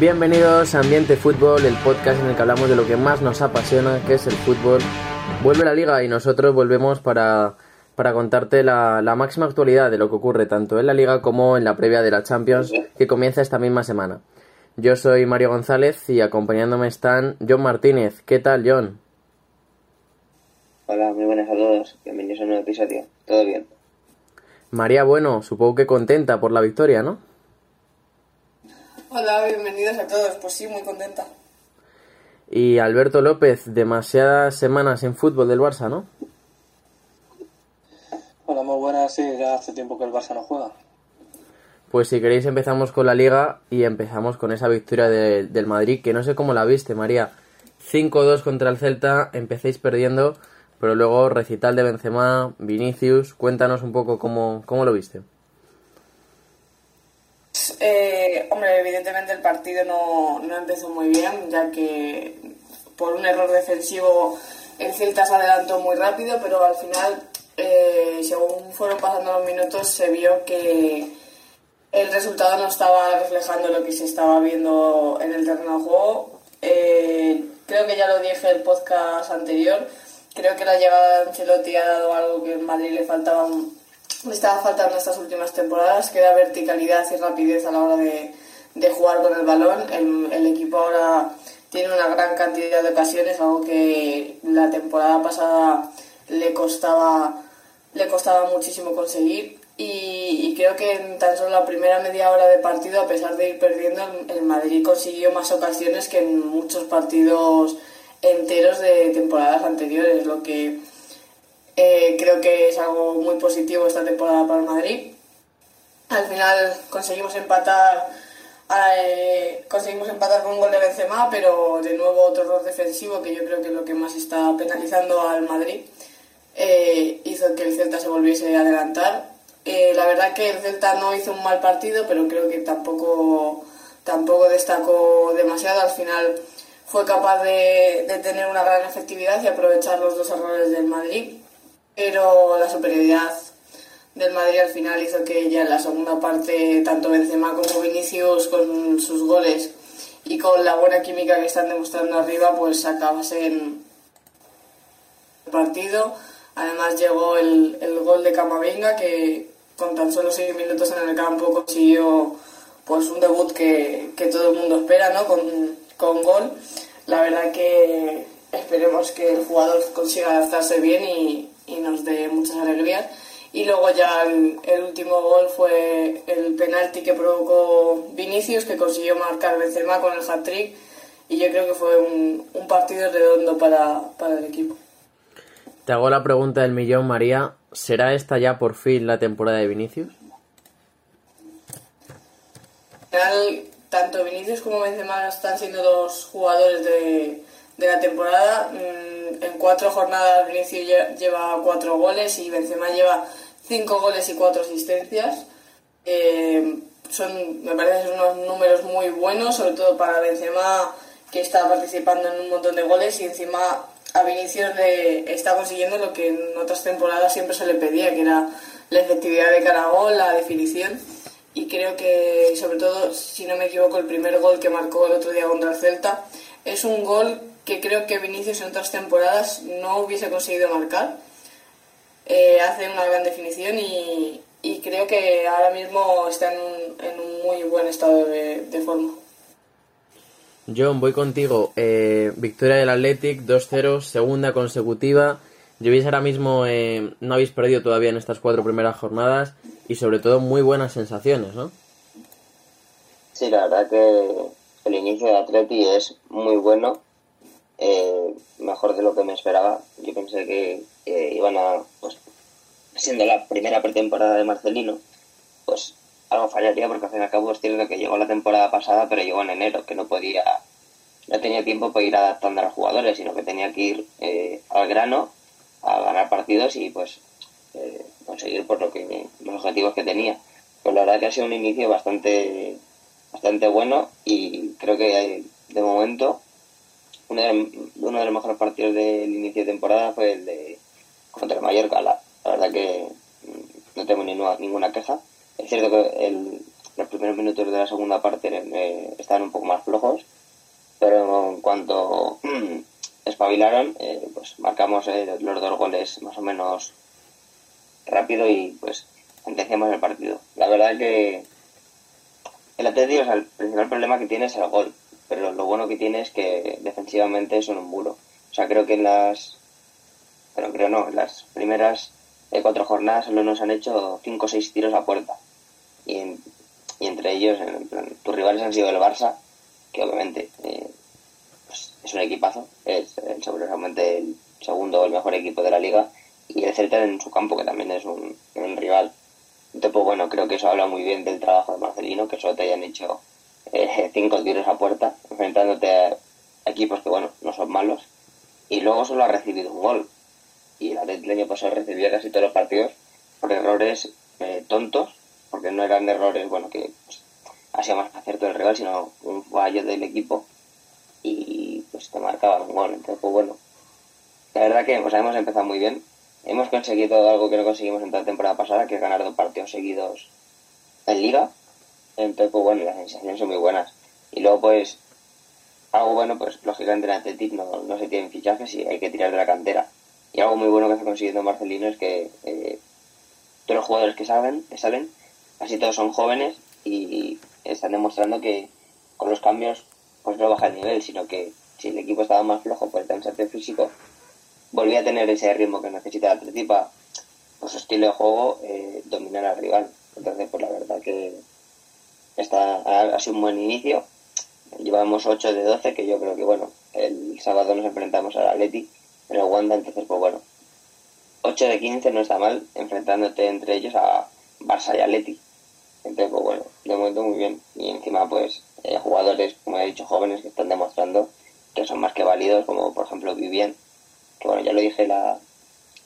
Bienvenidos a Ambiente Fútbol, el podcast en el que hablamos de lo que más nos apasiona, que es el fútbol. Vuelve la liga y nosotros volvemos para, para contarte la, la máxima actualidad de lo que ocurre tanto en la liga como en la previa de la Champions que comienza esta misma semana. Yo soy Mario González y acompañándome están John Martínez. ¿Qué tal, John? Hola, muy buenas a todos. Bienvenidos a un nuevo episodio. ¿Todo bien? María Bueno, supongo que contenta por la victoria, ¿no? Hola, bienvenidos a todos. Pues sí, muy contenta. Y Alberto López, demasiadas semanas en fútbol del Barça, ¿no? Hola, muy buenas. Sí, ya hace tiempo que el Barça no juega. Pues si queréis empezamos con la liga y empezamos con esa victoria de- del Madrid, que no sé cómo la viste, María. 5-2 contra el Celta, empecéis perdiendo, pero luego recital de Benzema, Vinicius, cuéntanos un poco cómo, cómo lo viste. Eh, evidentemente el partido no, no empezó muy bien, ya que por un error defensivo el Celta se adelantó muy rápido, pero al final, eh, según fueron pasando los minutos, se vio que el resultado no estaba reflejando lo que se estaba viendo en el terreno de juego. Eh, creo que ya lo dije en el podcast anterior. Creo que la llegada de Ancelotti ha dado algo que en Madrid le faltaba, le estaba faltando estas últimas temporadas, que era verticalidad y rapidez a la hora de, de jugar con el balón. El, el equipo ahora tiene una gran cantidad de ocasiones, algo que la temporada pasada le costaba le costaba muchísimo conseguir y, y creo que en tan solo la primera media hora de partido, a pesar de ir perdiendo, el, el Madrid consiguió más ocasiones que en muchos partidos enteros de temporadas anteriores, lo que eh, creo que es algo muy positivo esta temporada para el Madrid. Al final conseguimos empatar eh, conseguimos empatar con un gol de Benzema, pero de nuevo otro error defensivo que yo creo que es lo que más está penalizando al Madrid eh, hizo que el Celta se volviese a adelantar. Eh, la verdad que el Celta no hizo un mal partido, pero creo que tampoco, tampoco destacó demasiado. Al final fue capaz de, de tener una gran efectividad y aprovechar los dos errores del Madrid, pero la superioridad del Madrid al final hizo que ya en la segunda parte tanto Benzema como Vinicius con sus goles y con la buena química que están demostrando arriba pues acabasen el partido. Además llegó el, el gol de Camavinga que con tan solo seis minutos en el campo consiguió pues un debut que, que todo el mundo espera, ¿no? Con, con gol. La verdad que esperemos que el jugador consiga adaptarse bien y, y nos dé muchas alegrías. Y luego ya el, el último gol fue el penalti que provocó Vinicius, que consiguió marcar Benzema con el hat-trick. Y yo creo que fue un, un partido redondo para, para el equipo. Te hago la pregunta del millón, María. ¿Será esta ya por fin la temporada de Vinicius? Al final, tanto Vinicius como Benzema están siendo los jugadores de, de la temporada. En cuatro jornadas Vinicius lle- lleva cuatro goles y Benzema lleva cinco goles y cuatro asistencias. Eh, son, me parece que son unos números muy buenos, sobre todo para Benzema que está participando en un montón de goles y encima a Vinicius le está consiguiendo lo que en otras temporadas siempre se le pedía, que era la efectividad de cara a gol, la definición y creo que sobre todo, si no me equivoco, el primer gol que marcó el otro día contra el Celta es un gol que creo que Vinicius en otras temporadas no hubiese conseguido marcar. Eh, hace una gran definición y, y creo que ahora mismo está en un, en un muy buen estado de, de forma. John, voy contigo. Eh, victoria del Athletic, 2-0, segunda consecutiva. Llevéis ahora mismo, eh, no habéis perdido todavía en estas cuatro primeras jornadas y sobre todo muy buenas sensaciones, ¿no? Sí, la verdad que el inicio de Atleti es muy bueno, eh, mejor de lo que me esperaba. Yo pensé que, iban a, pues, siendo la primera pretemporada de Marcelino, pues algo fallaría porque al fin y al cabo es cierto que llegó la temporada pasada, pero llegó en enero, que no podía, no tenía tiempo para ir adaptando a los jugadores, sino que tenía que ir eh, al grano a ganar partidos y pues eh, conseguir por lo que los objetivos que tenía. Pues la verdad que ha sido un inicio bastante bastante bueno y creo que de momento uno de, uno de los mejores partidos del inicio de temporada fue el de contra el Mallorca. La, verdad que mm, no tengo ninguna, ninguna queja. Es cierto que el, los primeros minutos de la segunda parte eh, estaban un poco más flojos cuanto mm, espabilaron, eh, pues marcamos eh, los dos goles más o menos rápido y pues sentenciamos el partido. La verdad que el Atlético, o el principal problema que tiene es el gol, pero lo bueno que tiene es que defensivamente son un muro. O sea, creo que en las, pero creo no, en las primeras eh, cuatro jornadas solo nos han hecho cinco o seis tiros a puerta. Y, entre ellos, en plan, tus rivales han sido el Barça, que obviamente eh, pues, es un equipazo, es seguramente el segundo o el mejor equipo de la liga, y el Celta en su campo, que también es un, rival. Entonces, pues bueno, creo que eso habla muy bien del trabajo de Marcelino, que solo te hayan hecho eh, cinco tiros a puerta, enfrentándote a equipos que, bueno, no son malos, y luego solo ha recibido un gol. Y el Atlético año pasado recibía casi todos los partidos por errores eh, tontos, porque no eran errores, bueno, que pues, hacía más acierto del rival, sino un fallo del equipo y pues te marcaba un gol. Entonces, pues bueno, la verdad que pues, hemos empezado muy bien. Hemos conseguido algo que no conseguimos en la temporada pasada, que es ganar dos partidos seguidos en liga. Entonces, pues bueno, las sensaciones son muy buenas. Y luego, pues, algo bueno, pues lógicamente en Atletic no, no se tienen fichajes y hay que tirar de la cantera. Y algo muy bueno que está consiguiendo Marcelino es que eh, todos los jugadores que salen, que salen, casi todos son jóvenes y están demostrando que con los cambios pues no baja el nivel, sino que si el equipo estaba más flojo por el cansarte físico, volvía a tener ese ritmo que necesita el Atleti para, por su estilo de juego, eh, dominar al rival. Entonces, pues la verdad que está, ha, sido un buen inicio. Llevamos 8 de 12, que yo creo que, bueno, el sábado nos enfrentamos al Atleti en el Wanda, entonces, pues bueno, 8 de 15 no está mal, enfrentándote entre ellos a Barça y Atleti. Entonces, pues bueno, de momento muy bien. Y encima, pues, eh, jugadores, como he dicho, jóvenes que están demostrando que son más que válidos, como por ejemplo Vivien, que bueno, ya lo dije la,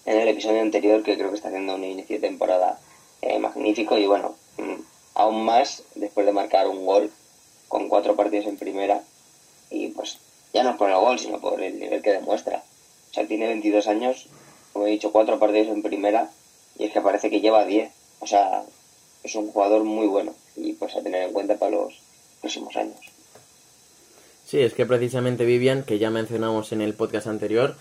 en el episodio anterior, que creo que está haciendo un inicio de temporada eh, magnífico y bueno, aún más después de marcar un gol con cuatro partidos en primera y pues ya no por el gol, sino por el nivel que demuestra. O sea, tiene 22 años, como he dicho, cuatro partidos en primera y es que parece que lleva 10. O sea, es un jugador muy bueno y pues a tener en cuenta para los próximos años. Sí, es que precisamente Vivian, que ya mencionamos en el podcast anterior,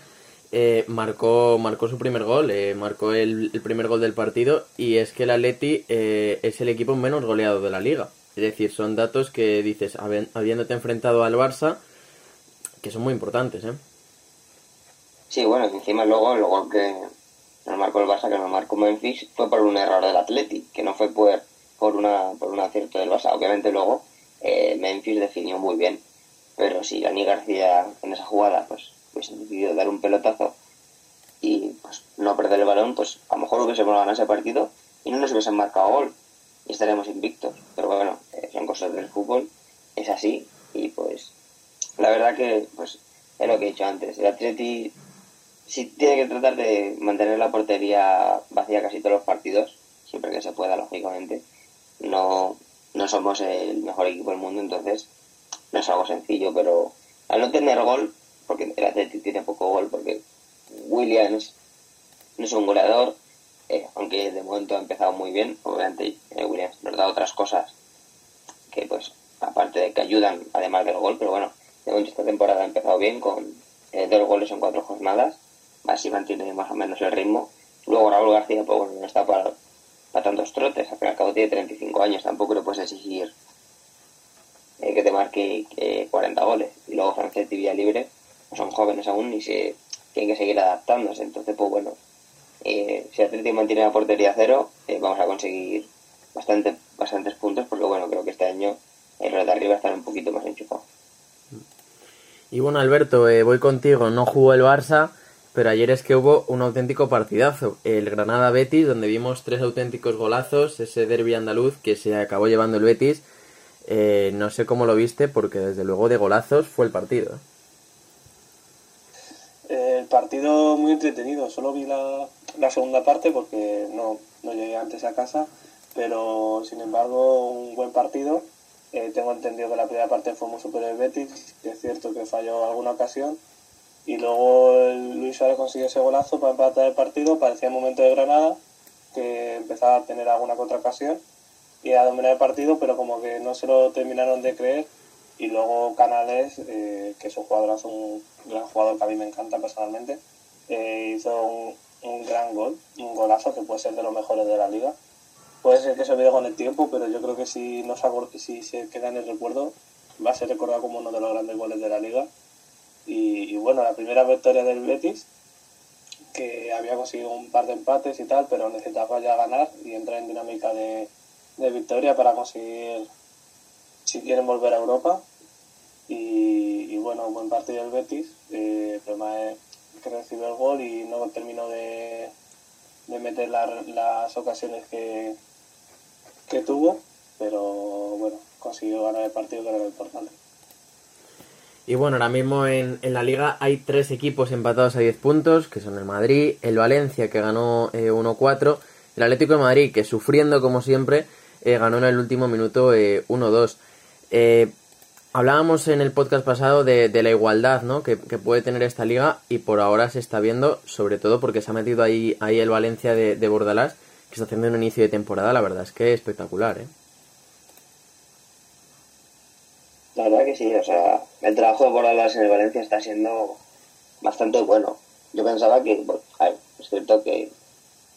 eh, marcó, marcó su primer gol, eh, marcó el, primer gol del partido y es que el Atleti eh, es el equipo menos goleado de la liga. Es decir, son datos que dices, habiéndote enfrentado al Barça, que son muy importantes, ¿eh? Sí, bueno, encima luego el gol que nos marcó el Barça, que nos marcó Memphis, fue por un error del Atleti, que no fue por, por, una, por un acierto del Barça. Obviamente luego eh, Memphis definió muy bien. Pero si Dani García en esa jugada pues dar un pelotazo y pues no perder el balón, pues a lo mejor hubiésemos ganado ese partido y no nos hubiesen marcado gol y estaremos invictos. Pero bueno, eh, son cosas del fútbol, es así y pues la verdad que pues es lo que he dicho antes. El Atleti si tiene que tratar de mantener la portería vacía casi todos los partidos, siempre que se pueda, lógicamente. No, no somos el mejor equipo del mundo, entonces no es algo sencillo, pero al no tener gol, porque el poco gol, porque Williams no es un goleador, eh, aunque de momento ha empezado muy bien, obviamente eh, Williams nos da otras cosas que pues aparte de que ayudan además del gol, pero bueno, de momento esta temporada ha empezado bien con eh, dos goles en cuatro jornadas, así mantiene más o menos el ritmo. Luego Raúl García, pues bueno, no está para para tantos trotes. Al fin y al cabo tiene 35 años, tampoco le puedes exigir que te marque 40 eh, goles. Y luego Francés y Libre son jóvenes aún y se tienen que seguir adaptándose. Entonces, pues bueno, eh, si Atlético mantiene la portería cero, vamos a conseguir bastante, bastantes puntos porque bueno, creo que este año el de arriba están un poquito más enchufados. Y bueno, Alberto, voy contigo. No jugó el Barça pero ayer es que hubo un auténtico partidazo. El Granada Betis, donde vimos tres auténticos golazos, ese derby andaluz que se acabó llevando el Betis. Eh, no sé cómo lo viste, porque desde luego de golazos fue el partido. Partido muy entretenido, solo vi la, segunda parte porque no, no, llegué antes a casa, pero sin embargo un buen partido. Eh, tengo entendido que la primera parte fue muy superior el Betis, que es cierto que falló alguna ocasión, y luego Luis Suárez consiguió ese golazo para empatar el partido, parecía el momento de Granada, que empezaba a tener alguna contracasión y a dominar el partido, pero como que no se lo terminaron de creer Y luego Canales, eh, que es un jugador, es un gran jugador que a mí me encanta personalmente, eh, hizo un, un, gran gol, un golazo que puede ser de los mejores de la liga. Puede ser que se olvide con el tiempo, pero yo creo que si, no se, si se queda en el recuerdo, va a ser recordado como uno de los grandes goles de la liga. Y, bueno, la primera victoria del Betis, que había conseguido un par de empates y tal, pero necesitaba ya ganar y entrar en dinámica de, de victoria para conseguir, si quieren volver a Europa. Y, bueno, buen partido del Betis. Eh, el problema es que recibió el gol y no terminó de, de meter la, las ocasiones que, que tuvo, pero bueno, consiguió ganar el partido que era lo importante. Y bueno, ahora mismo en, en, la liga hay tres equipos empatados a 10 puntos, que son el Madrid, el Valencia, que ganó eh, 1-4, el Atlético de Madrid, que sufriendo como siempre, eh, ganó en el último minuto eh, 1-2. Hablábamos en el podcast pasado de, de la igualdad ¿no? que, puede tener esta liga y por ahora se está viendo, sobre todo porque se ha metido ahí, ahí el Valencia de, de Bordalás, que está haciendo un inicio de temporada, la verdad es que espectacular. ¿eh? La verdad que sí, o sea, el trabajo de Bordalas en el Valencia está siendo bastante bueno. Yo pensaba que, bueno, es cierto que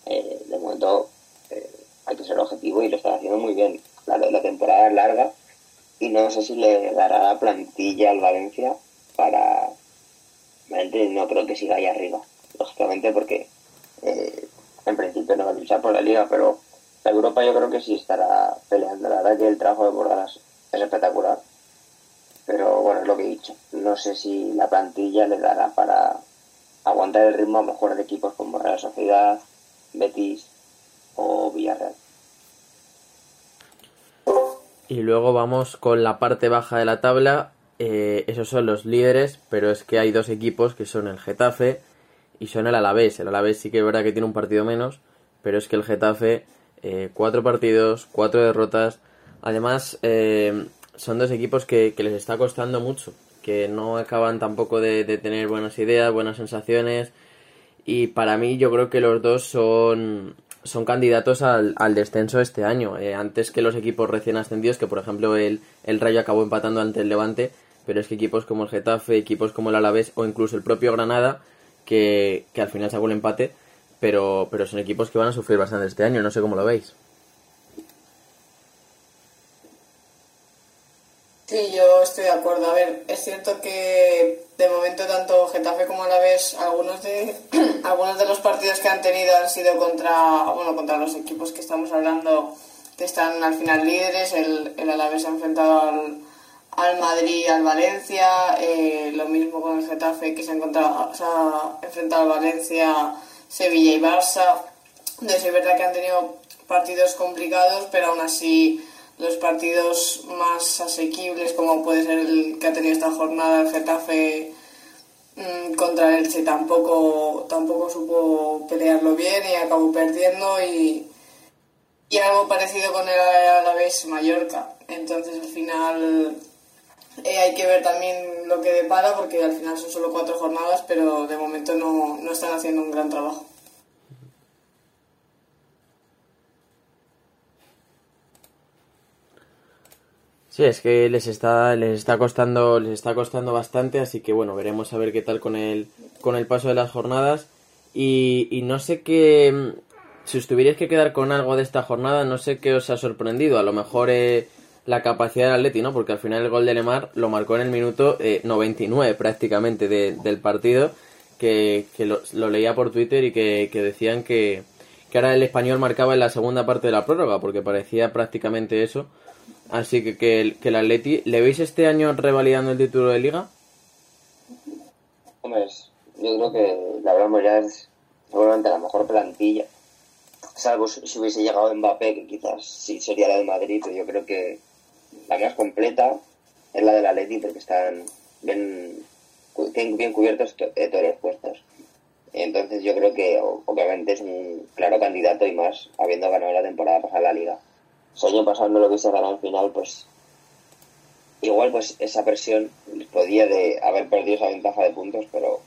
eh, de momento eh, hay que ser objetivo y lo está haciendo muy bien. La, la, temporada es larga y no sé si le dará la plantilla al Valencia para... No creo que siga ahí arriba, lógicamente porque eh, en principio no va a luchar por la liga, pero la Europa yo creo que sí estará peleando. La verdad que el trabajo de Bordalas es espectacular pero bueno, es lo que he dicho. No sé si la plantilla le dará para aguantar el ritmo a lo mejor de equipos como Real Sociedad, Betis o Villarreal. Y luego vamos con la parte baja de la tabla. Eh, esos son los líderes, pero es que hay dos equipos que son el Getafe y son el Alavés. El Alavés sí que es verdad que tiene un partido menos, pero es que el Getafe, eh, cuatro partidos, cuatro derrotas. Además, eh, son dos equipos que, les está costando mucho, que no acaban tampoco de, de, tener buenas ideas, buenas sensaciones. Y para mí yo creo que los dos son, son candidatos al, al descenso este año. Eh, antes que los equipos recién ascendidos, que por ejemplo el, el Rayo acabó empatando ante el Levante, pero es que equipos como el Getafe, equipos como el Alavés o incluso el propio Granada, que, que al final sacó el empate, pero, pero son equipos que van a sufrir bastante este año, no sé cómo lo veis. Sí, yo estoy de acuerdo. A ver, es cierto que de momento tanto Getafe como Alavés, algunos de algunos de los partidos que han tenido han sido contra, bueno, contra los equipos que estamos hablando que están al final líderes. El, el Alavés ha enfrentado al, al Madrid, al Valencia, eh, lo mismo con el Getafe que se ha, encontrado, se ha enfrentado al Valencia, Sevilla y Barça. Entonces es verdad que han tenido partidos complicados, pero aún así los partidos más asequibles, como puede ser el que ha tenido esta jornada el Getafe mmm, contra el Elche, tampoco, tampoco supo pelearlo bien y acabó perdiendo. Y, y algo parecido con el Alavés Mallorca. Entonces, al final. Eh, hay que ver también lo que depara porque al final son solo cuatro jornadas, pero de momento no, no están haciendo un gran trabajo. Sí, es que les está, les está costando, les está costando bastante, así que bueno, veremos a ver qué tal con el, con el paso de las jornadas. Y, y no sé qué, si os tuvierais que quedar con algo de esta jornada, no sé qué os ha sorprendido. A lo mejor eh, la capacidad del Atleti, ¿no? Porque al final el gol de Lemar lo marcó en el minuto eh, 99 prácticamente de, del partido, que, que lo, lo, leía por Twitter y que, que decían que, que ahora el español marcaba en la segunda parte de la prórroga, porque parecía prácticamente eso. Así que, que, el, que el Atleti, ¿le veis este año revalidando el título de liga? Hombre, yo creo que la verdad ya es seguramente la mejor plantilla. Salvo si hubiese llegado Mbappé, que quizás sí sería la de Madrid, pero yo creo que la más completa es la del Atleti porque están bien, bien, cubiertos to, todos los puestos. Entonces yo creo que obviamente es un claro candidato y más habiendo ganado la temporada pasada la liga si año pasado no lo hubiese ganado al final, pues igual pues esa presión podía de haber perdido esa ventaja de puntos, pero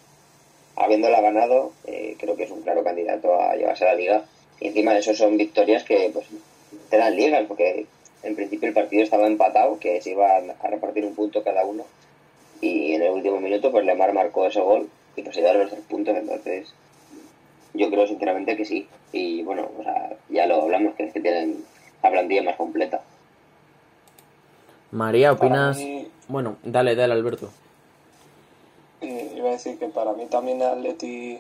habiéndola ganado, eh, creo que es un claro candidato a llevarse a la liga. Y encima de eso son victorias que pues te dan ligas, porque en principio el partido estaba empatado, que se iban a repartir un punto cada uno. Y en el último minuto, pues Lemar marcó ese gol y pues se dieron los tres puntos. Entonces, yo creo sinceramente que sí. Y bueno, o sea, ya lo hablamos, que es que tienen la plantilla más completa. María, ¿opinas? mí- Bueno, dale, dale, Alberto. Eh, iba a decir que para mí también Atleti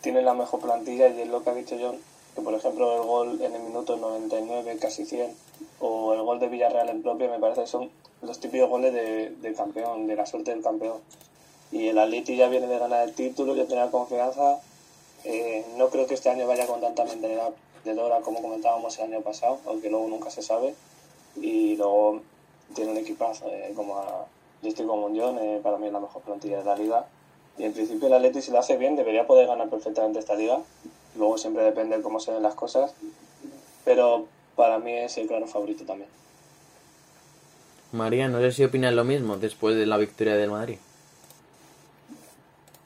tiene la mejor plantilla y es lo que ha dicho John, que por ejemplo el gol en el minuto 99, casi 100, o el gol de Villarreal en propio, me parece que son los típicos goles de, de campeón, de la suerte del campeón. Y el Atleti ya viene de ganar el título, ya tiene la confianza. Eh, no creo que este año vaya con tanta mentalidad de Dora como comentábamos el año pasado, aunque luego nunca se sabe. Y luego tiene un equipazo, eh, como a, yo estoy con John, eh, para mí es la mejor plantilla de la liga. Y en principio el Atleti si lo hace bien debería poder ganar perfectamente esta liga. Luego siempre depende de cómo se ven las cosas. Pero para mí es el claro favorito también. María, no sé si opinas lo mismo después de la victoria del Madrid.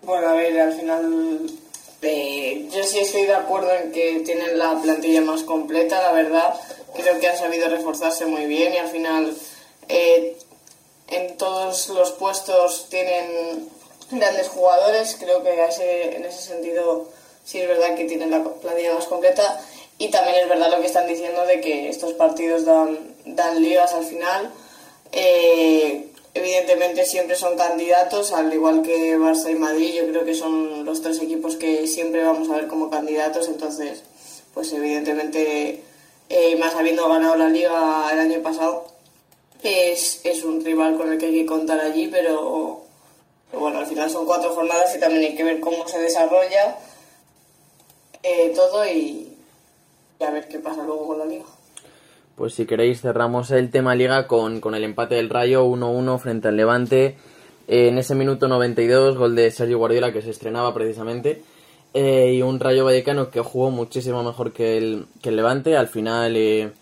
Bueno, a ver, al final eh, yo sí estoy de acuerdo en que tienen la plantilla más completa, la verdad. Creo que han sabido reforzarse muy bien y al final eh, en todos los puestos tienen grandes jugadores. Creo que ese- en ese sentido sí es verdad que tienen la plantilla más completa. Y también es verdad lo que están diciendo de que estos partidos dan, dan ligas al final. Eh, evidentemente siempre son candidatos, al igual que Barça y Madrid, yo creo que son los tres equipos que siempre vamos a ver como candidatos, entonces, pues evidentemente, eh, más habiendo ganado la liga el año pasado, es, es un rival con el que hay que contar allí, pero, pero bueno, al final son cuatro jornadas y también hay que ver cómo se desarrolla eh, todo y, y a ver qué pasa luego con la liga. Pues si queréis cerramos el tema liga con, con el empate del Rayo 1-1 frente al Levante. Eh, en ese minuto 92, gol de Sergio Guardiola que se estrenaba precisamente. Eh, y un Rayo Vallecano que jugó muchísimo mejor que el, que el Levante. Al final, eh,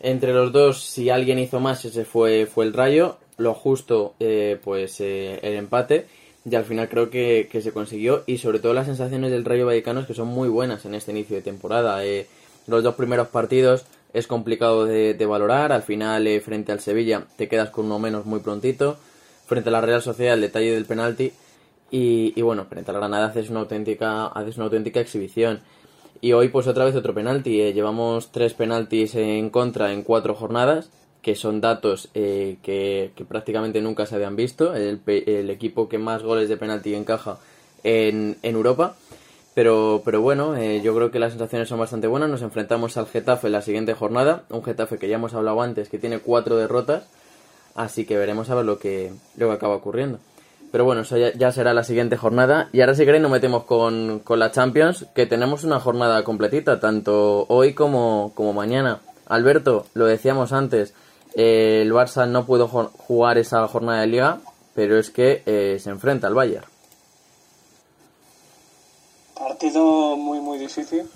entre los dos, si alguien hizo más, ese fue, fue el Rayo. Lo justo, eh, pues eh, el empate. Y al final creo que, que se consiguió. Y sobre todo las sensaciones del Rayo Vallecano es que son muy buenas en este inicio de temporada. Eh, los dos primeros partidos es complicado de, valorar. Al final, eh, frente al Sevilla, te quedas con uno menos muy prontito. Frente a la Real Sociedad, el detalle del penalti. Y, y bueno, frente a la Granada haces una auténtica, haces una auténtica exhibición. Y hoy, pues otra vez otro penalti. eh, llevamos tres penaltis en contra en cuatro jornadas, que son datos eh, que, que prácticamente nunca se habían visto. El, el equipo que más goles de penalti encaja en, en Europa. Pero, pero bueno, eh, yo creo que las sensaciones son bastante buenas. Nos enfrentamos al Getafe en la siguiente jornada. Un Getafe que ya hemos hablado antes, que tiene cuatro derrotas. Así que veremos a ver lo que, lo que acaba ocurriendo. Pero bueno, eso ya, será la siguiente jornada. Y ahora si queréis nos metemos con, con la Champions, que tenemos una jornada completita, tanto hoy como, como mañana. Alberto, lo decíamos antes, eh, el Barça no pudo jugar esa jornada de liga, pero es que eh, se enfrenta al Bayern. Partido muy muy difícil,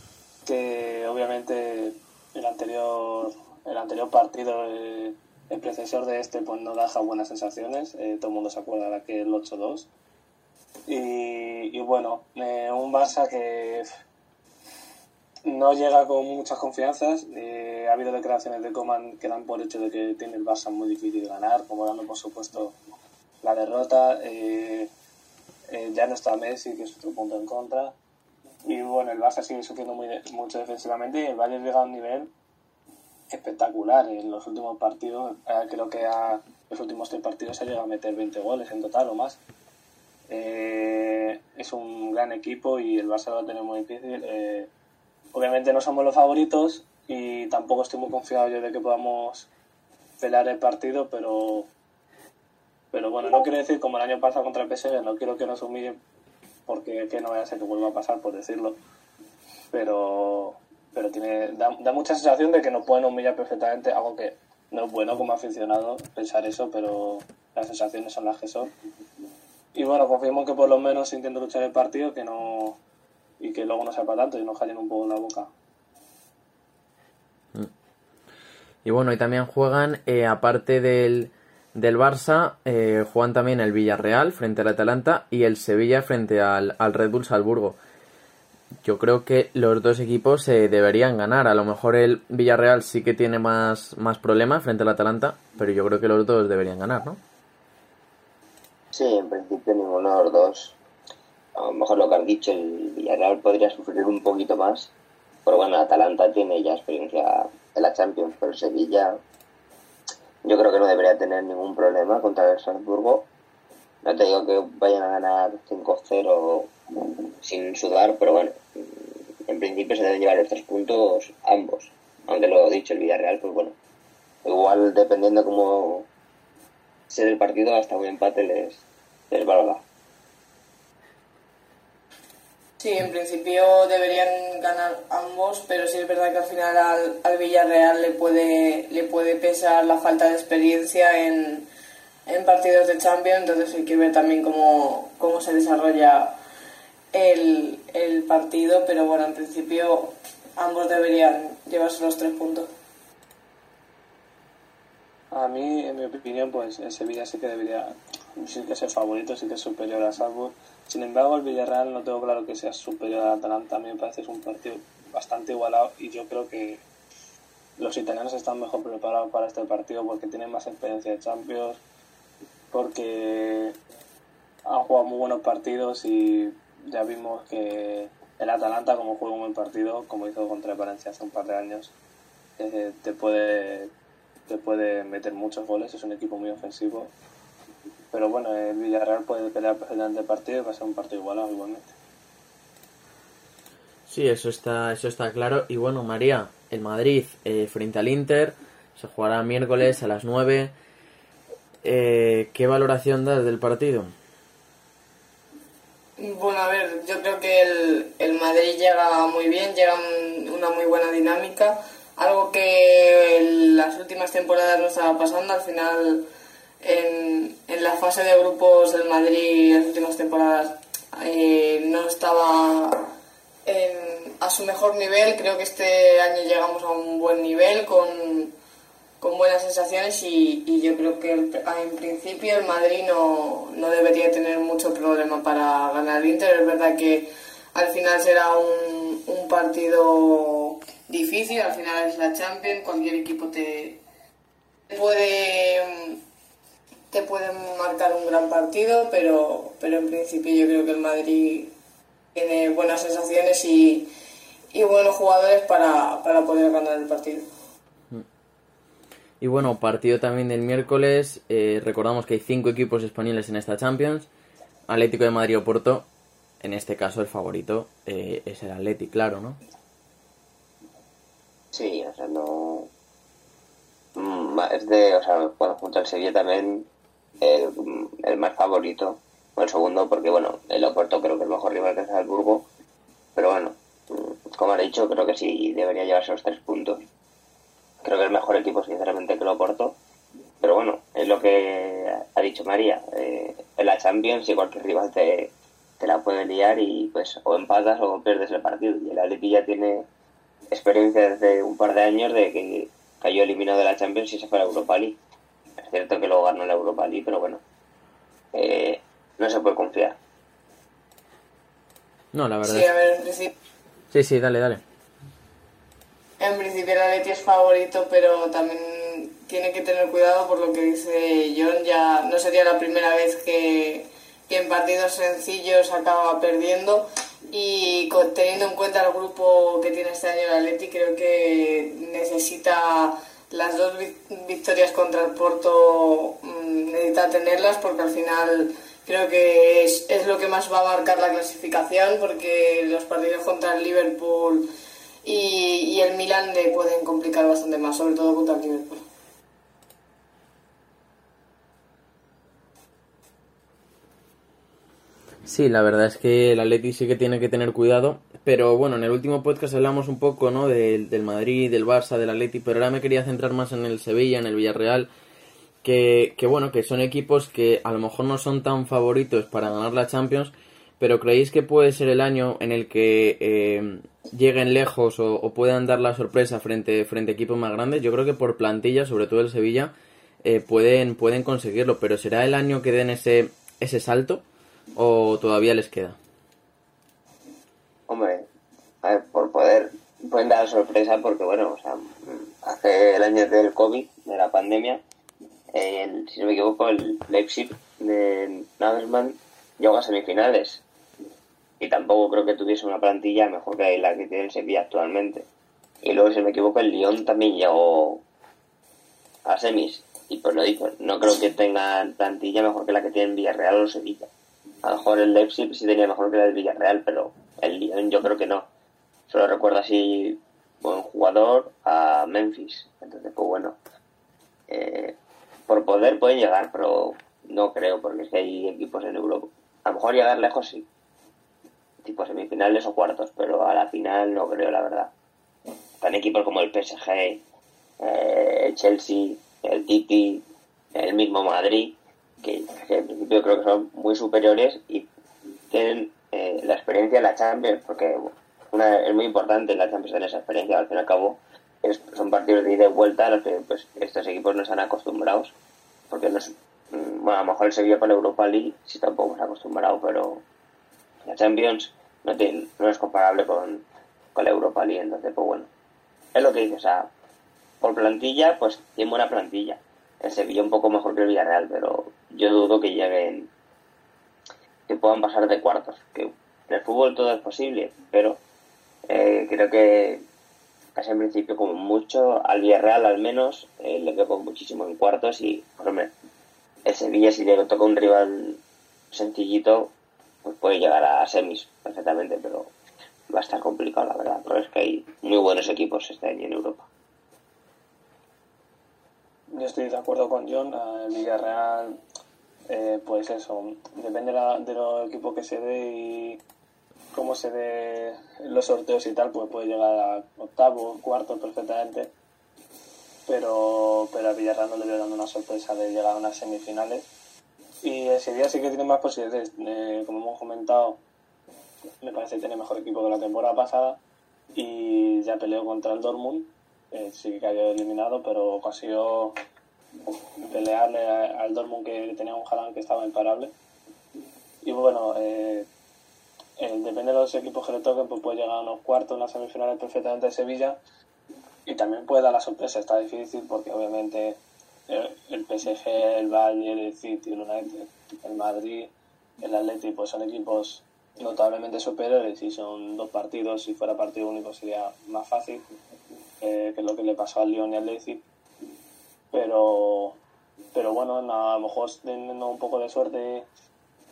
que obviamente el anterior el anterior partido, eh, el precesor de este, pues no deja buenas sensaciones. eh, todo el mundo se acuerda de aquel 8-2. Y, y bueno, eh, un Barça que no llega con muchas confianzas. eh, ha habido declaraciones de Coman que dan por hecho de que tiene el Barça muy difícil ganar, como dando por supuesto la derrota. eh, eh, ya no está Messi, que es otro punto en contra. Y bueno, el Barça sigue sufriendo muy mucho defensivamente y el Bayern llega a un nivel espectacular en los últimos partidos. eh, creo que a los últimos tres partidos se ha llegado a meter 20 goles en total o más. Eh, es un gran equipo y el Barça lo va muy difícil. Eh, obviamente no somos los favoritos y tampoco estoy muy confiado yo de que podamos pelear el partido, pero pero bueno, no quiero decir como el año pasado contra el PSG, no quiero que nos humillen porque que no vaya a ser que vuelva a pasar, por decirlo. Pero pero tiene da, da mucha sensación de que nos pueden humillar perfectamente, algo que no es bueno como aficionado pensar eso, pero las sensaciones son las que son. Y bueno, confiemos que por lo menos intento luchar el partido que no y que luego no sea para tanto y nos callen un poco la boca. Y bueno, y también juegan, eh, aparte del, del Barça, eh, juegan también el Villarreal frente al Atalanta y el Sevilla frente al, al Red Bull Salzburgo. Yo creo que los dos equipos se deberían ganar. A lo mejor el Villarreal sí que tiene más, más problemas frente al Atalanta, pero yo creo que los dos deberían ganar, ¿no? Sí, en principio ninguno de los dos. A lo mejor lo que has dicho, el Villarreal podría sufrir un poquito más. Pero bueno, Atalanta tiene ya experiencia en la Champions, pero Sevilla yo creo que no debería tener ningún problema contra el Salzburgo. No te digo que vayan a ganar 5-0 sin sudar, pero bueno, en principio se deben llevar los tres puntos ambos. Aunque lo dicho, el Villarreal, pues bueno, igual dependiendo cómo sea el partido, hasta un empate les, les valga. Sí, en principio deberían ganar ambos, pero sí es verdad que al final al, al Villarreal le puede, le puede pesar la falta de experiencia en, en partidos de Champions, entonces hay que ver también cómo, cómo se desarrolla el, el partido, pero bueno, en principio ambos deberían llevarse los tres puntos. A mí, en mi opinión, pues el Sevilla sí que debería, sí que ser favorito, sí que es superior a Salzburg. Sin embargo, el Villarreal no tengo claro que sea superior al Atalanta. A mí me parece que es un partido bastante igualado y yo creo que los italianos están mejor preparados para este partido porque tienen más experiencia de Champions, porque han jugado muy buenos partidos y ya vimos que el Atalanta, como juega un buen partido, como hizo contra el Valencia hace un par de años, eh, te puede te puede meter muchos goles, es un equipo muy ofensivo. Pero bueno, el Villarreal puede pelear perfectamente el partido y va a ser un partido igualado igualmente. Sí, eso está, eso está claro. Y bueno, María, el Madrid eh, frente al Inter se jugará miércoles a las 9. Eh, ¿Qué valoración das del partido? Bueno, a ver, yo creo que el, el Madrid llega muy bien, llega una muy buena dinámica, algo que en las últimas temporadas no estaba pasando. Al final, en, en la fase de grupos del Madrid, las últimas temporadas, eh, no estaba a su mejor nivel. Creo que este año llegamos a un buen nivel con, con buenas sensaciones y, y yo creo que el- en principio el Madrid no, no debería tener mucho problema para ganar el Inter. Es verdad que al final será un, un partido difícil, al final es la Champions, cualquier equipo te puede te puede marcar un gran partido, pero, pero en principio yo creo que el Madrid tiene buenas sensaciones y, y buenos jugadores para, para poder ganar el partido. Y bueno, partido también del miércoles. eh, recordamos que hay cinco equipos españoles en esta Champions. Atlético de Madrid o Porto. En este caso el favorito eh, es el Atlético, claro, ¿no? Sí, o sea, no. Mm, Es de, o sea, bueno, junto al Sevilla también el, el más favorito, o el segundo, porque bueno, el Oporto creo que es el mejor rival que el Salzburgo, pero bueno, mm, como he dicho, creo que sí debería llevarse los tres puntos. Creo que el mejor equipo, sinceramente, que el Oporto, pero bueno, es lo que ha dicho María, eh, en la Champions y cualquier rival te, te la puede liar y pues o empatas o pierdes el partido, y el Atleti ya tiene experiencia desde un par de años de que cayó eliminado de la Champions y se fue a la Europa League. Es cierto que luego ganó la Europa League, pero bueno, eh, no se puede confiar. No, la verdad. Sí, a ver, en principio, Sí, sí, dale, dale. En principio el Atleti es favorito, pero también tiene que tener cuidado por lo que dice John. Ya no sería la primera vez que, en partidos sencillos acaba perdiendo. Y con- teniendo en cuenta el grupo que tiene este año el Atleti, creo que necesita las dos vi- victorias contra el Porto, mm, necesita tenerlas porque al final creo que es, es lo que más va a marcar la clasificación porque los partidos contra el Liverpool y, y el Milan le pueden complicar bastante más, sobre todo contra el Liverpool. Sí, la verdad es que el Atleti sí que tiene que tener cuidado. Pero bueno, en el último podcast hablamos un poco, ¿no? Del, del Madrid, del Barça, del Atleti. Pero ahora me quería centrar más en el Sevilla, en el Villarreal. Que, que bueno, que son equipos que a lo mejor no son tan favoritos para ganar la Champions. Pero ¿creéis que puede ser el año en el que eh, lleguen lejos o, puedan dar la sorpresa frente, frente a equipos más grandes? Yo creo que por plantilla, sobre todo el Sevilla, eh, pueden, pueden conseguirlo. Pero ¿será el año que den ese, ese salto? ¿O todavía les queda? Hombre, a ver, por poder, pueden dar sorpresa porque, bueno, o sea, hace el año del COVID, de la pandemia, el, si no me equivoco, el Leipzig de Nagelsmann llegó a semifinales y tampoco creo que tuviese una plantilla mejor que la que tiene el Sevilla actualmente. Y luego, si me equivoco, el Lyon también llegó a semis. Y pues lo digo, no creo que tenga plantilla mejor que la que tiene Villarreal o Sevilla. A lo mejor el Leipzig sí tenía mejor que la del Villarreal, pero el Lyon yo creo que no. Solo recuerdo así buen jugador a Memphis. Entonces, pues bueno, eh, por poder pueden llegar, pero no creo, porque es que hay equipos en Europa. A lo mejor llegar lejos sí, tipo semifinales o cuartos, pero a la final no creo, la verdad. Están equipos como el PSG, eh, el Chelsea, el Titi, el mismo Madrid, que, en principio creo que son muy superiores y tienen eh, la experiencia en la Champions, porque una, es muy importante la Champions en esa experiencia, al fin y al cabo son partidos de ida y vuelta a los que pues, estos equipos no están acostumbrados, porque no mm, bueno, a lo mejor el Sevilla con Europa League sí tampoco ha acostumbrado, pero la Champions no, es comparable con, con la Europa League, entonces pues bueno, es lo que dice, o sea, por plantilla, pues tiene buena plantilla. El Sevilla un poco mejor que el Villarreal, pero yo dudo que lleguen, que puedan pasar de cuartos. Que en el fútbol todo es posible, pero eh, creo que casi en principio como mucho, al Villarreal al menos, eh, le quedo muchísimo en cuartos y, por hombre, el Sevilla si le toca un rival sencillito, pues puede llegar a semis perfectamente, pero va a estar complicado la verdad, porque es que hay muy buenos equipos este año en Europa. Yo estoy de acuerdo con John, el Villarreal, eh, pues eso, depende de los equipos que se dé y cómo se dé los sorteos y tal, pues puede llegar a octavo, cuarto perfectamente. Pero, pero a Villarreal no le veo dando una sorpresa de llegar a unas semifinales. Y ese día sí que tiene más posibilidades. Eh, como hemos comentado, me parece que tiene mejor equipo que la temporada pasada. Y ya peleó contra el Dortmund. Eh, sí que cayó eliminado, pero consiguió pelearle al Dortmund que tenía un Jalán que estaba imparable. Y bueno, eh, depende de los equipos que le toquen, pues puede llegar a unos cuartos, unas semifinales perfectamente de Sevilla y también puede dar la sorpresa. Está difícil porque obviamente el, PSG, el Bayern, el City, el United, el Madrid, el Atlético pues son equipos notablemente superiores y son dos partidos. Si fuera partido único sería más fácil, eh, que lo que le pasó al Lyon y al Leipzig. Pero, pero bueno, a lo mejor teniendo un poco de suerte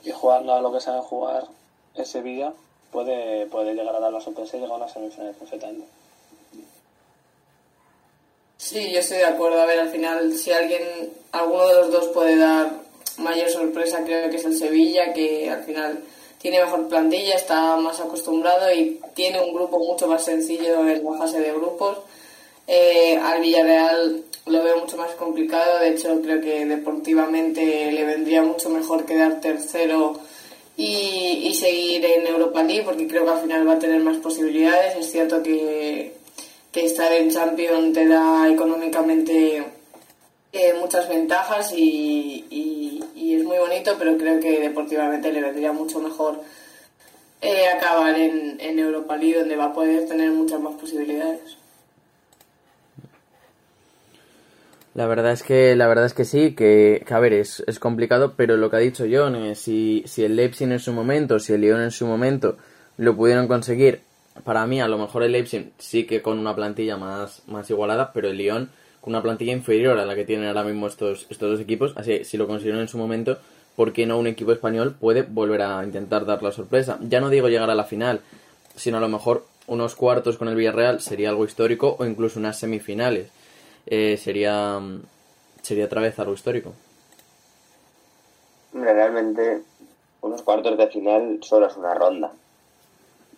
y jugando a lo que saben jugar, el Sevilla puede, puede llegar a dar la sorpresa y llegar a una semifinal perfectamente. Sí, yo estoy de acuerdo. A ver, al final, si alguien, alguno de los dos puede dar mayor sorpresa, creo que es el Sevilla, que al final tiene mejor plantilla, está más acostumbrado y tiene un grupo mucho más sencillo en la fase de grupos. Eh, al Villarreal lo veo mucho más complicado, de hecho creo que deportivamente le vendría mucho mejor quedar tercero y, seguir en Europa League porque creo que al final va a tener más posibilidades. Es cierto que, estar en Champions te da económicamente eh, muchas ventajas y, es muy bonito, pero creo que deportivamente le vendría mucho mejor eh, acabar en, en Europa League donde va a poder tener muchas más posibilidades. La verdad es que, la verdad es que sí, que, a ver, es, es, complicado, pero lo que ha dicho John, si, si el Leipzig en su momento, si el Lyon en su momento lo pudieron conseguir, para mí a lo mejor el Leipzig sí que con una plantilla más, más igualada, pero el Lyon con una plantilla inferior a la que tienen ahora mismo estos, estos dos equipos, así si lo consiguieron en su momento, ¿por qué no un equipo español puede volver a intentar dar la sorpresa? Ya no digo llegar a la final, sino a lo mejor unos cuartos con el Villarreal sería algo histórico o incluso unas semifinales eh, sería, sería otra vez algo histórico. Realmente, unos cuartos de final solo es una ronda.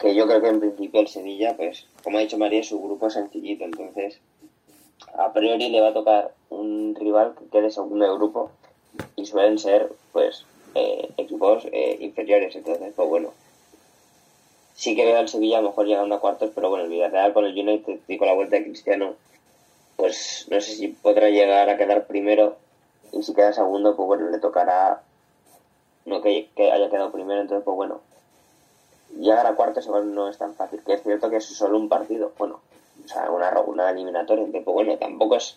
Que yo creo que en principio el Sevilla, pues, como ha dicho María, su grupo es sencillito, entonces a priori le va a tocar un rival que quede segundo de grupo y suelen ser, pues, eh, equipos eh, inferiores, entonces, pues bueno. Sí que veo al Sevilla a lo mejor llegando a cuartos, pero bueno, el Villarreal con el United y con la vuelta de Cristiano pues no sé si podrá llegar a quedar primero y si queda segundo, pues bueno, le tocará no que, haya quedado primero, entonces pues bueno, llegar a cuartos igual no es tan fácil, que es cierto que es solo un partido, bueno, o sea, una, una eliminatoria en tiempo, bueno, tampoco es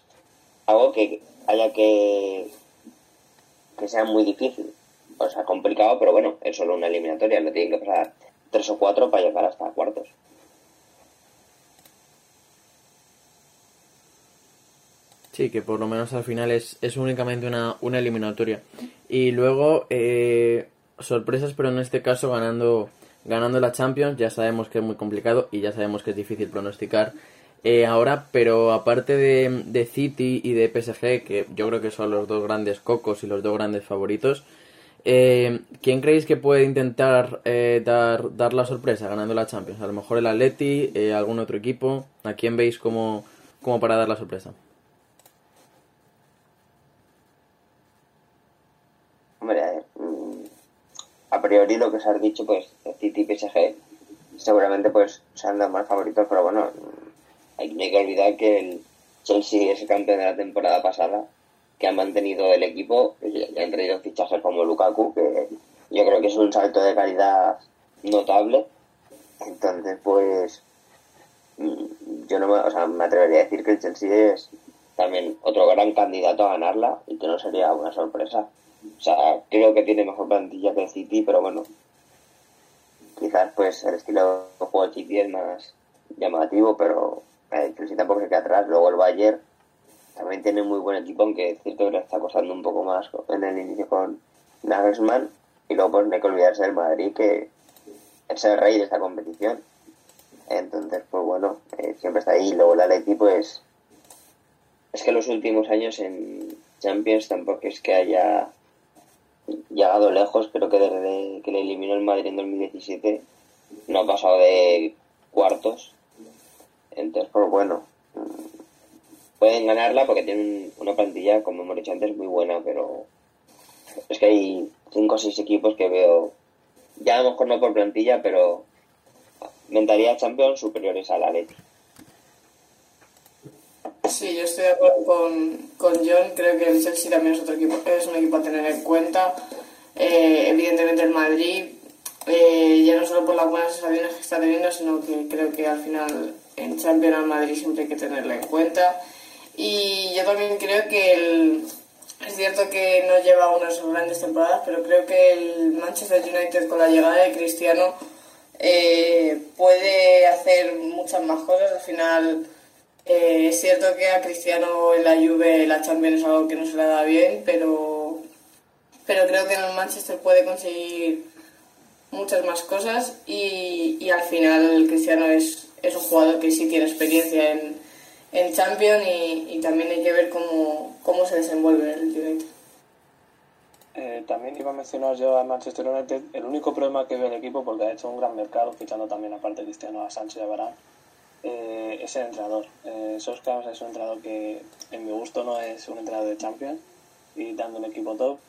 algo que haya que que sea muy difícil, o sea, complicado, pero bueno, es solo una eliminatoria, no tienen que pasar tres o cuatro para llegar hasta cuartos. Sí, que por lo menos al final es, es únicamente una, una eliminatoria. Y luego, eh, sorpresas, pero en este caso ganando, ganando la Champions, ya sabemos que es muy complicado y ya sabemos que es difícil pronosticar eh, ahora, pero aparte de, de, City y de PSG, que yo creo que son los dos grandes cocos y los dos grandes favoritos, eh, ¿quién creéis que puede intentar eh, dar, dar la sorpresa ganando la Champions? A lo mejor el Atleti, eh, algún otro equipo. ¿A quién veis como, como para dar la sorpresa? Hombre, a, ver, mm, a priori lo que se ha dicho, pues City y PSG seguramente pues sean los más favoritos, pero bueno, hay, no hay que olvidar que el Chelsea es el campeón de la temporada pasada, que ha mantenido el equipo, y han traído fichajes como Lukaku, que yo creo que es un salto de calidad notable. Entonces, pues, mm, yo no me, o sea, me atrevería a decir que el Chelsea es también otro gran candidato a ganarla y que no sería una sorpresa. O sea, creo que tiene mejor plantilla que el City, pero bueno, quizás pues el estilo de juego City es más llamativo, pero el Chelsea tampoco se queda atrás. Luego el Bayern también tiene muy buen equipo, aunque es cierto que le está costando un poco más en el inicio con Nagelsmann. Y luego pues no hay que olvidarse del Madrid, que es el rey de esta competición. Entonces, pues bueno, eh, siempre está ahí. Luego el Atleti, pues... Es que los últimos años en Champions tampoco es que haya llegado lejos. Creo que desde que le eliminó el Madrid en 2017 no ha pasado de cuartos. Entonces, pues bueno, pueden ganarla porque tienen una plantilla, como hemos dicho antes, muy buena, pero es que hay cinco o seis equipos que veo, ya a lo mejor no por plantilla, pero mentalidad Champions superiores a la Leti. Sí, yo estoy de acuerdo con, con John. Creo que el Chelsea también es otro equipo, es un equipo a tener en cuenta. Eh, evidentemente el Madrid, eh, ya no solo por las buenas sensaciones que está teniendo, sino que creo que al final en Champions al Madrid siempre hay que tenerlo en cuenta. Y yo también creo que el, es cierto que no lleva unas grandes temporadas, pero creo que el Manchester United con la llegada de Cristiano eh, puede hacer muchas más cosas. Al final eh, es cierto que a Cristiano en la Juve la Champions es algo que no se le da bien, pero, pero creo que en el Manchester puede conseguir muchas más cosas y, y al final Cristiano es, es un jugador que sí tiene experiencia en en Champions y, y, también hay que ver cómo, cómo se desenvuelve el United. Eh, también iba a mencionar yo a Manchester United el único problema que veo el equipo porque ha hecho un gran mercado fichando también aparte Cristiano a Sánchez y a Barán eh, es el entrenador eh, es un entrenador que en mi gusto no es un entrenador de Champions y dando un equipo top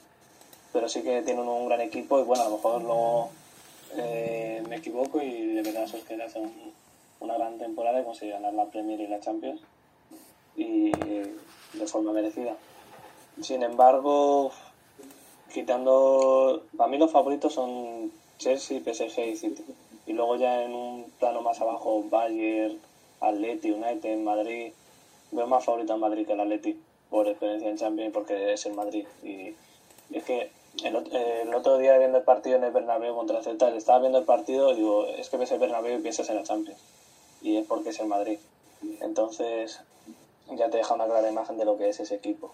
pero sí que tiene un, gran equipo y bueno a lo mejor luego eh, me equivoco y de verdad Solskjaer hace un, una gran temporada y consigue ganar la Premier y la Champions y de forma merecida. Sin embargo, quitando, para mí los favoritos son Chelsea, PSG y City. Y luego ya en un plano más abajo, Bayern, Atleti, United, Madrid. Veo más favorito en Madrid que el Atleti por experiencia en Champions porque es el Madrid. Y, es que el, el, otro día viendo el partido en el Bernabéu contra el Celta, estaba viendo el partido y digo, es que ves el Bernabéu y piensas en la Champions. Y es porque es el Madrid. Entonces, ya te deja una clara imagen de lo que es ese equipo.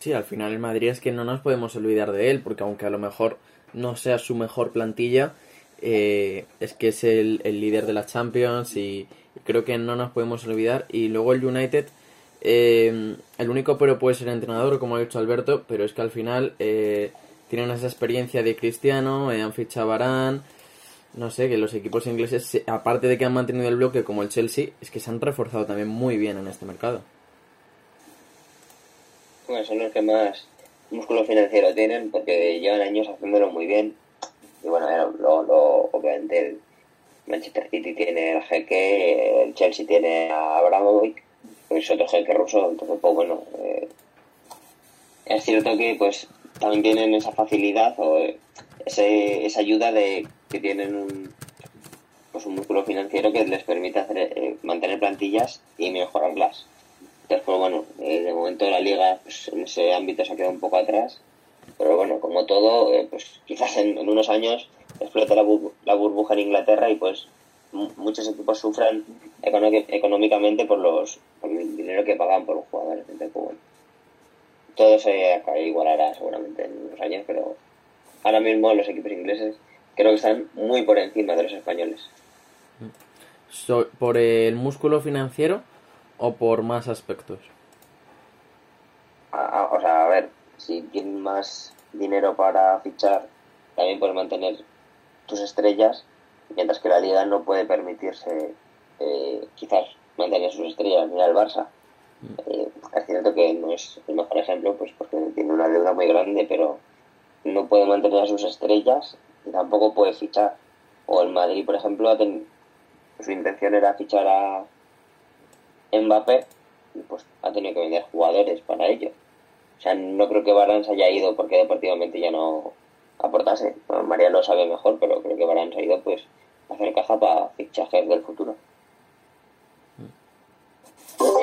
Sí, al final el Madrid es que no nos podemos olvidar de él, porque aunque a lo mejor no sea su mejor plantilla, eh, es que es el, el, líder de la Champions y creo que no nos podemos olvidar. Y luego el United, eh, el único pero puede ser entrenador, como ha dicho Alberto, pero es que al final eh, tienen esa experiencia de Cristiano, eh, han fichado Barán, no sé, que los equipos ingleses, aparte de que han mantenido el bloque como el Chelsea, es que se han reforzado también muy bien en este mercado. Bueno, son los que más músculo financiero tienen porque llevan años haciéndolo muy bien. Y bueno, lo, lo, obviamente el Manchester City tiene el jeque, el Chelsea tiene a Abramovich, que es otro jeque ruso, entonces pues bueno, eh, es cierto que pues también tienen esa facilidad o ese, esa ayuda de que tienen un, pues un músculo financiero que les permite hacer, eh, mantener plantillas y mejorarlas. Entonces, pues bueno, eh, de momento la liga en ese ámbito se ha quedado un poco atrás, pero bueno, como todo, eh, pues quizás en, unos años explote la, bur la, burbuja en Inglaterra y pues muchos equipos sufran económicamente por los por el dinero que pagan por los jugadores. Entonces, pues bueno, todo se igualará seguramente en unos años, pero ahora mismo los equipos ingleses creo que están muy por encima de los españoles. So, ¿Por el músculo financiero o por más aspectos? A, a, o sea, a ver, si tienen más dinero para fichar, también puedes mantener tus estrellas, mientras que la liga no puede permitirse eh, quizás mantener sus estrellas. Mira el Barça. Eh, es cierto que no es el mejor ejemplo, pues porque tiene una deuda muy grande, pero no puede mantener a sus estrellas y tampoco puede fichar. O el Madrid, por ejemplo, su intención era fichar a Mbappé pues ha tenido que vender jugadores para ello. O sea, no creo que Barán se haya ido porque deportivamente ya no aportase. Bueno, María lo sabe mejor, pero creo que Barán se ha ido pues a hacer caja para fichajes del futuro.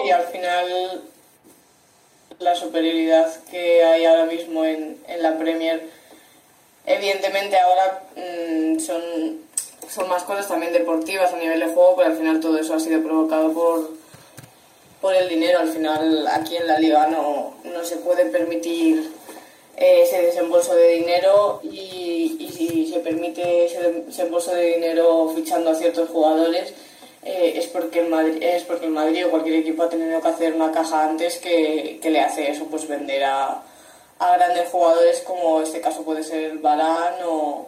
Y al final la superioridad que hay ahora mismo en, en la Premier evidentemente ahora mmm, son, son más cosas también deportivas a nivel de juego, pero al final todo eso ha sido provocado por, el dinero. Al final aquí en la liga no, no se puede permitir eh, ese desembolso de dinero y, si se permite ese desembolso de dinero fichando a ciertos jugadores eh, es porque el Madrid es porque el Madrid o cualquier equipo ha tenido que hacer una caja antes que, que le hace eso pues vender a a grandes jugadores como este caso puede ser Barán o,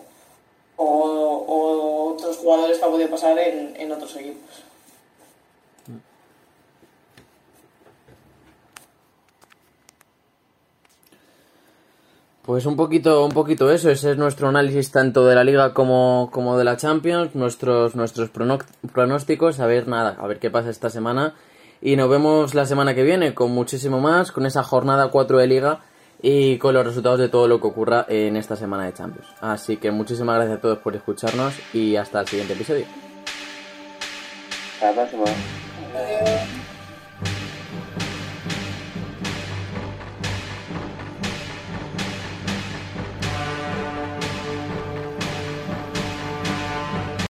o, o otros jugadores que ha podido pasar en, en otros equipos. Pues un poquito, un poquito eso, ese es nuestro análisis tanto de la liga como, como de la Champions, nuestros, nuestros pronósticos, a ver nada, a ver qué pasa esta semana. Y nos vemos la semana que viene con muchísimo más, con esa jornada 4 de liga y con los resultados de todo lo que ocurra en esta semana de Champions. Así que muchísimas gracias a todos por escucharnos y hasta el siguiente episodio. Hasta la próxima. Adiós.